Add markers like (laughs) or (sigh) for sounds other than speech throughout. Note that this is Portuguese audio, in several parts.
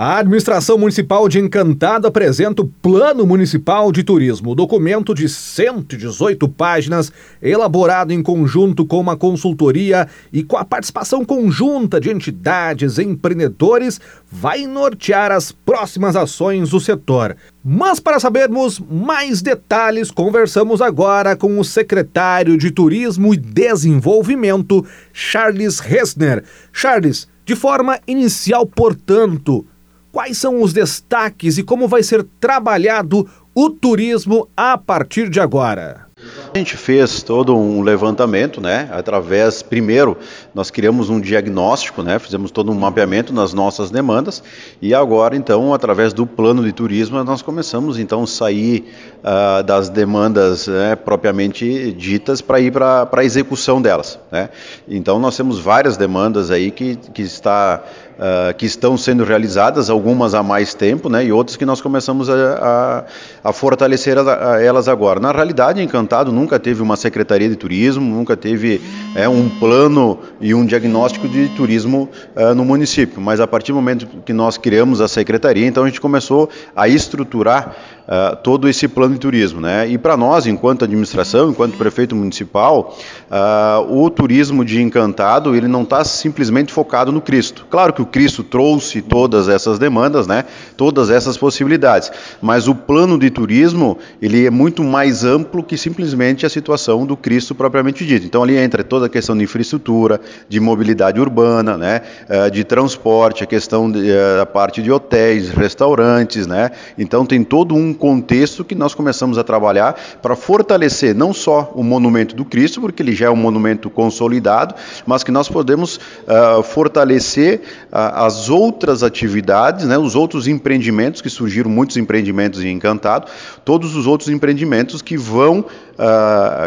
A administração municipal de Encantado apresenta o Plano Municipal de Turismo, documento de 118 páginas, elaborado em conjunto com uma consultoria e com a participação conjunta de entidades empreendedores, vai nortear as próximas ações do setor. Mas para sabermos mais detalhes, conversamos agora com o secretário de Turismo e Desenvolvimento, Charles Hessner. Charles, de forma inicial, portanto, quais são os destaques e como vai ser trabalhado o turismo a partir de agora? A gente fez todo um levantamento, né? Através, primeiro, nós criamos um diagnóstico, né? Fizemos todo um mapeamento nas nossas demandas e agora, então, através do plano de turismo, nós começamos então a sair uh, das demandas né, propriamente ditas para ir para a execução delas, né? Então, nós temos várias demandas aí que, que está Uh, que estão sendo realizadas, algumas há mais tempo, né, e outras que nós começamos a, a, a fortalecer a, elas agora. Na realidade, Encantado nunca teve uma secretaria de turismo, nunca teve é, um plano e um diagnóstico de turismo uh, no município, mas a partir do momento que nós criamos a secretaria, então a gente começou a estruturar uh, todo esse plano de turismo. Né? E para nós, enquanto administração, enquanto prefeito municipal, uh, o turismo de Encantado ele não está simplesmente focado no Cristo. Claro que o Cristo trouxe todas essas demandas, né? todas essas possibilidades, mas o plano de turismo ele é muito mais amplo que simplesmente a situação do Cristo propriamente dito. Então ali entra toda a questão de infraestrutura, de mobilidade urbana, né? Uh, de transporte, a questão da parte de hotéis, restaurantes, né? Então tem todo um contexto que nós começamos a trabalhar para fortalecer não só o monumento do Cristo, porque ele já é um monumento consolidado, mas que nós podemos uh, fortalecer uh, as outras atividades, né, os outros empreendimentos, que surgiram muitos empreendimentos em Encantado, todos os outros empreendimentos que vão uh,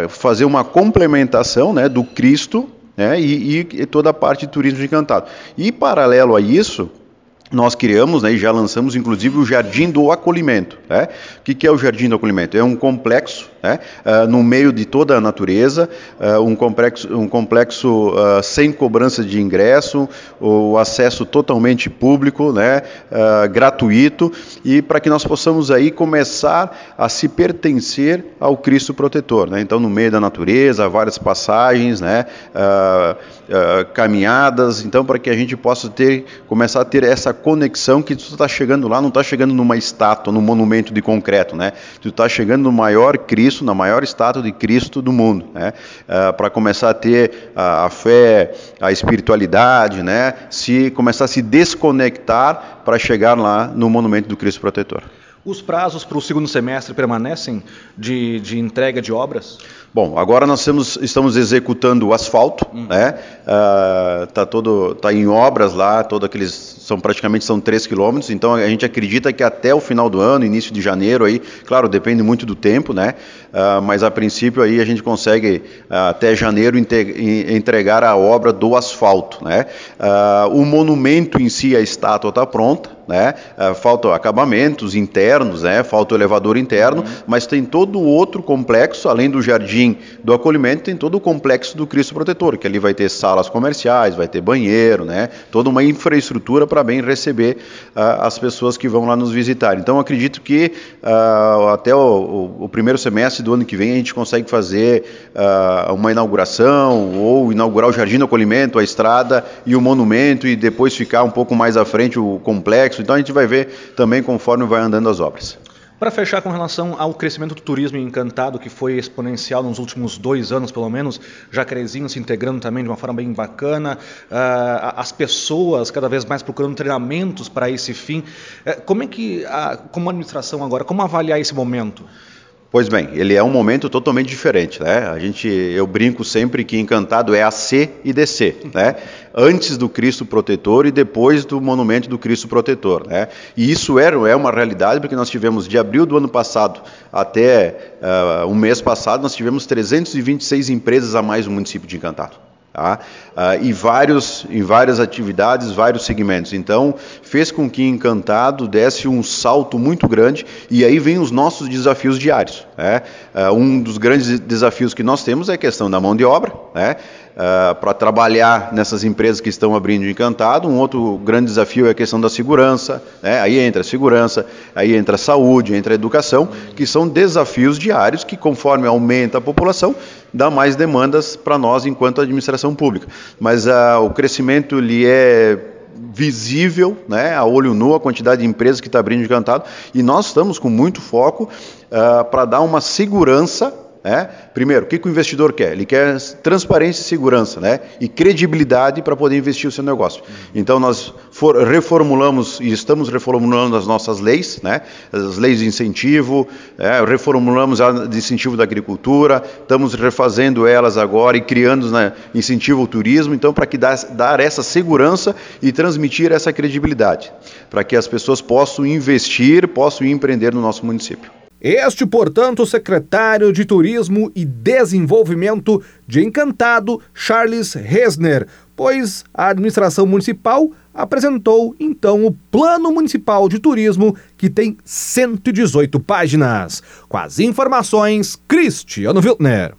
fazer uma complementação né, do Cristo né, e, e toda a parte de turismo Encantado. E paralelo a isso, nós criamos né, e já lançamos inclusive o Jardim do Acolhimento. Né? O que, é o Jardim do Acolhimento? É um complexo né, uh, no meio de toda a natureza, uh, um complexo, um complexo uh, sem cobrança de ingresso, o acesso totalmente público, né, gratuito, e para que nós possamos aí começar a se pertencer ao Cristo protetor. Né? Então, no meio da natureza, várias passagens, né, caminhadas, então para que a gente possa ter, começar a ter essa conexão que tu está chegando lá, não está chegando numa estátua, num monumento de concreto, né? Tu está chegando no maior Cristo, na maior estátua de Cristo do mundo, né? Uh, Para começar a ter a, a, fé, a espiritualidade, né? Se começar a se desconectar para chegar lá no monumento do Cristo protetor. Os prazos para o segundo semestre permanecem de, de entrega de obras? Bom, agora nós temos, estamos executando o asfalto, hum. né? Está uh, todo, tá em obras lá, todos aqueles são praticamente são 3 quilômetros. Então a gente acredita que até o final do ano, início de janeiro, aí, claro, depende muito do tempo, né? Uh, mas a princípio aí a gente consegue uh, até janeiro entregar a obra do asfalto, né? o monumento em si, a estátua está pronta, né? Uh, faltam acabamentos internos, né? Falta o elevador interno, uhum. mas tem todo o outro complexo, além do jardim do acolhimento, tem todo o complexo do Cristo Protetor, que ali vai ter salas comerciais, vai ter banheiro, né? Toda uma infraestrutura para bem receber uh, as pessoas que vão lá nos visitar. Então acredito que uh, até o, o, o, primeiro semestre do ano que vem a gente consegue fazer uma inauguração ou inaugurar o jardim do acolhimento, a estrada e o monumento e depois ficar um pouco mais à frente o complexo então a gente vai ver também conforme vai andando as obras. Para fechar com relação ao crescimento do turismo encantado, que foi exponencial nos últimos dois anos, pelo menos, Jacarezinho se integrando também de uma forma bem bacana, uh, as pessoas cada vez mais procurando treinamentos para esse fim. Uh, como é que, uh, como administração agora, como avaliar esse momento? Pois bem, ele é um momento totalmente diferente, né? A gente, eu brinco sempre que Encantado é AC e DC, né? (laughs) Antes do Cristo Protetor e depois do monumento do Cristo Protetor, né? E isso é, é uma realidade porque nós tivemos de abril do ano passado até uh, o mês passado nós tivemos 326 empresas a mais no município de Encantado. Tá? Uh, e vários, em várias atividades, vários segmentos. Então, fez com que Encantado desse um salto muito grande e aí vem os nossos desafios diários. Né? Uh, um dos grandes desafios que nós temos é a questão da mão de obra, né? Uh, para trabalhar nessas empresas que estão abrindo Encantado. Um outro grande desafio é a questão da segurança, né? aí entra a segurança, aí entra a saúde, entra a educação, que são desafios diários que, conforme aumenta a população, dá mais demandas para nós enquanto administração pública. Mas uh, o crescimento ele é visível, né, a olho nu, a quantidade de empresas que está abrindo encantado, e nós estamos com muito foco uh, para dar uma segurança é? Primeiro, o que, que, o investidor quer? Ele quer transparência e segurança né? e credibilidade para poder investir o seu negócio. Então, nós for, reformulamos e estamos reformulando as nossas leis, né? as leis de incentivo, é? reformulamos a de incentivo da agricultura, estamos refazendo elas agora e criando né, incentivo ao turismo, então, para que dar, dar essa segurança e transmitir essa credibilidade, para que as pessoas possam investir, possam empreender no nosso município. Este, portanto, secretário de Turismo e Desenvolvimento de Encantado, Charles Resner, pois a administração municipal apresentou então o Plano Municipal de Turismo, que tem 118 páginas. Com as informações, Cristiano Wiltner.